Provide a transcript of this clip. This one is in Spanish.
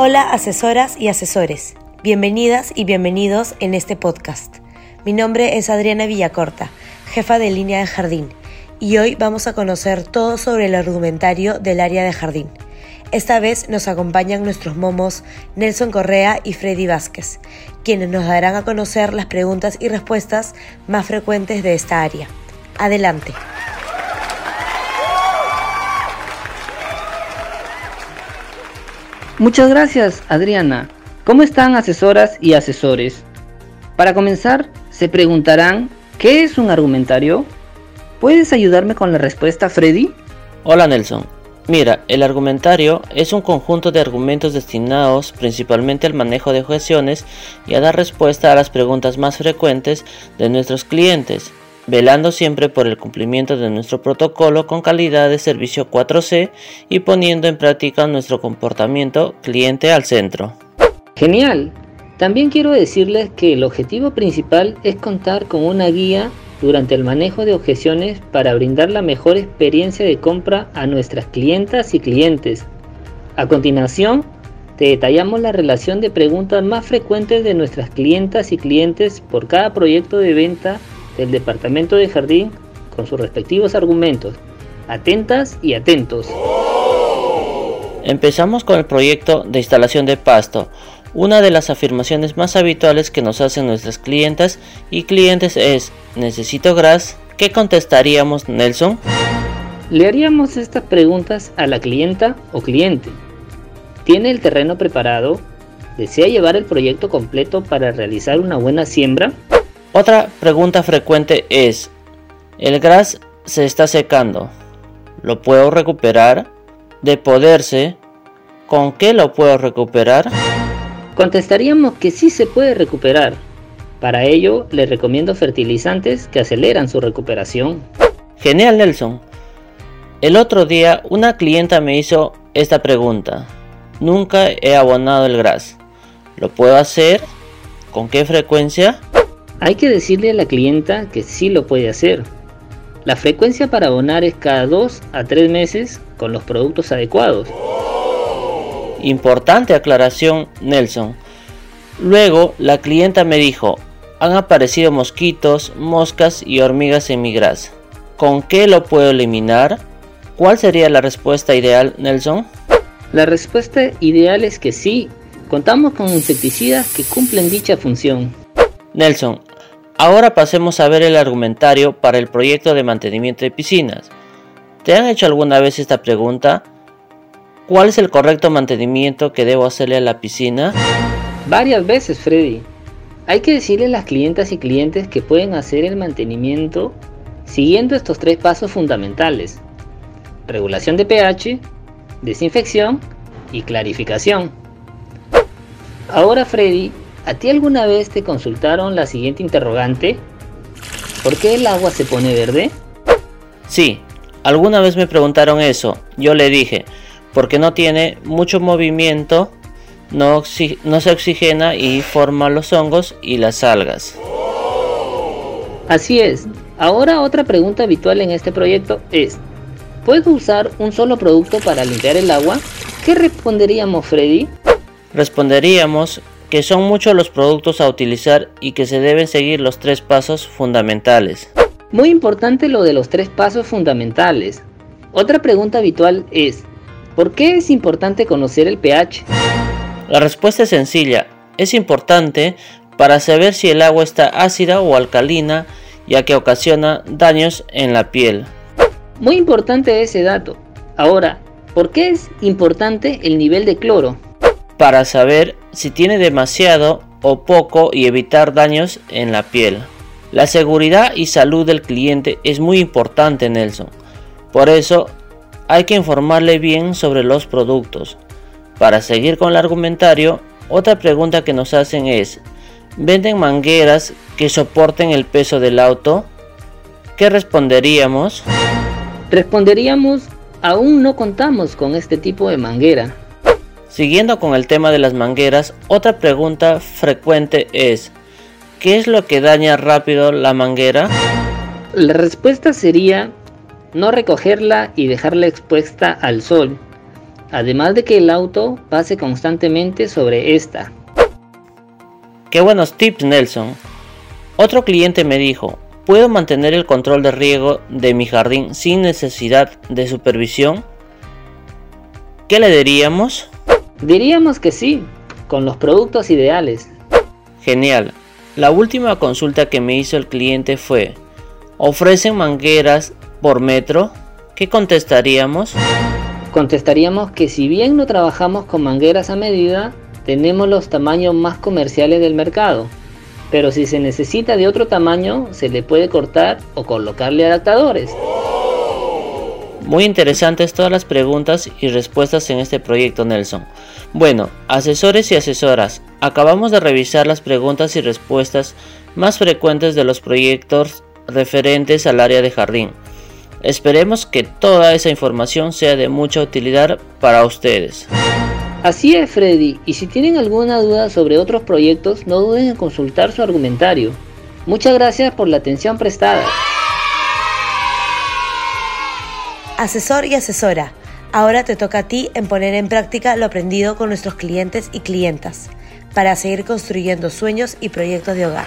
Hola asesoras y asesores, bienvenidas y bienvenidos en este podcast. Mi nombre es Adriana Villacorta, jefa de línea de jardín, y hoy vamos a conocer todo sobre el argumentario del área de jardín. Esta vez nos acompañan nuestros momos Nelson Correa y Freddy Vázquez, quienes nos darán a conocer las preguntas y respuestas más frecuentes de esta área. Adelante. Muchas gracias, Adriana. ¿Cómo están asesoras y asesores? Para comenzar, se preguntarán, ¿qué es un argumentario? ¿Puedes ayudarme con la respuesta, Freddy? Hola, Nelson. Mira, el argumentario es un conjunto de argumentos destinados principalmente al manejo de objeciones y a dar respuesta a las preguntas más frecuentes de nuestros clientes velando siempre por el cumplimiento de nuestro protocolo con calidad de servicio 4C y poniendo en práctica nuestro comportamiento cliente al centro. Genial. También quiero decirles que el objetivo principal es contar con una guía durante el manejo de objeciones para brindar la mejor experiencia de compra a nuestras clientas y clientes. A continuación, te detallamos la relación de preguntas más frecuentes de nuestras clientas y clientes por cada proyecto de venta del Departamento de Jardín con sus respectivos argumentos. Atentas y atentos. Empezamos con el proyecto de instalación de pasto. Una de las afirmaciones más habituales que nos hacen nuestras clientas y clientes es ¿Necesito gras? ¿Qué contestaríamos, Nelson? Le haríamos estas preguntas a la clienta o cliente. ¿Tiene el terreno preparado? ¿Desea llevar el proyecto completo para realizar una buena siembra? Otra pregunta frecuente es, el gras se está secando, ¿lo puedo recuperar? De poderse, ¿con qué lo puedo recuperar? Contestaríamos que sí se puede recuperar. Para ello, le recomiendo fertilizantes que aceleran su recuperación. Genial, Nelson. El otro día una clienta me hizo esta pregunta. Nunca he abonado el gras. ¿Lo puedo hacer? ¿Con qué frecuencia? Hay que decirle a la clienta que sí lo puede hacer. La frecuencia para abonar es cada 2 a 3 meses con los productos adecuados. Importante aclaración, Nelson. Luego, la clienta me dijo, han aparecido mosquitos, moscas y hormigas en mi. ¿Con qué lo puedo eliminar? ¿Cuál sería la respuesta ideal, Nelson? La respuesta ideal es que sí, contamos con insecticidas que cumplen dicha función. Nelson, ahora pasemos a ver el argumentario para el proyecto de mantenimiento de piscinas. ¿Te han hecho alguna vez esta pregunta? ¿Cuál es el correcto mantenimiento que debo hacerle a la piscina? Varias veces, Freddy. Hay que decirle a las clientas y clientes que pueden hacer el mantenimiento siguiendo estos tres pasos fundamentales. Regulación de pH, desinfección y clarificación. Ahora Freddy, ¿A ti alguna vez te consultaron la siguiente interrogante? ¿Por qué el agua se pone verde? Sí, alguna vez me preguntaron eso. Yo le dije, porque no tiene mucho movimiento, no, no se oxigena y forma los hongos y las algas. Así es. Ahora otra pregunta habitual en este proyecto es, ¿puedo usar un solo producto para limpiar el agua? ¿Qué responderíamos, Freddy? Responderíamos que son muchos los productos a utilizar y que se deben seguir los tres pasos fundamentales. Muy importante lo de los tres pasos fundamentales. Otra pregunta habitual es, ¿por qué es importante conocer el pH? La respuesta es sencilla, es importante para saber si el agua está ácida o alcalina, ya que ocasiona daños en la piel. Muy importante ese dato. Ahora, ¿por qué es importante el nivel de cloro? Para saber si tiene demasiado o poco y evitar daños en la piel. La seguridad y salud del cliente es muy importante, Nelson. Por eso hay que informarle bien sobre los productos. Para seguir con el argumentario, otra pregunta que nos hacen es, ¿venden mangueras que soporten el peso del auto? ¿Qué responderíamos? Responderíamos, aún no contamos con este tipo de manguera. Siguiendo con el tema de las mangueras, otra pregunta frecuente es, ¿qué es lo que daña rápido la manguera? La respuesta sería no recogerla y dejarla expuesta al sol. además de que el auto pase constantemente sobre esta. Qué buenos tips Nelson. Otro cliente me dijo, ¿puedo mantener el control de riego de mi jardín sin necesidad de supervisión? ¿Qué le diríamos? Diríamos que sí, con los productos ideales. Genial. La última consulta que me hizo el cliente fue, ¿ofrecen mangueras por metro? ¿Qué contestaríamos? Contestaríamos que si bien no trabajamos con mangueras a medida, tenemos los tamaños más comerciales del mercado. Pero si se necesita de otro tamaño, se le puede cortar o colocarle adaptadores. Muy interesantes todas las preguntas y respuestas en este proyecto Nelson. Bueno, asesores y asesoras, acabamos de revisar las preguntas y respuestas más frecuentes de los proyectos referentes al área de jardín. Esperemos que toda esa información sea de mucha utilidad para ustedes. Así es, Freddy, y si tienen alguna duda sobre otros proyectos, no duden en consultar su argumentario. Muchas gracias por la atención prestada. Asesor y asesora, ahora te toca a ti en poner en práctica lo aprendido con nuestros clientes y clientas para seguir construyendo sueños y proyectos de hogar.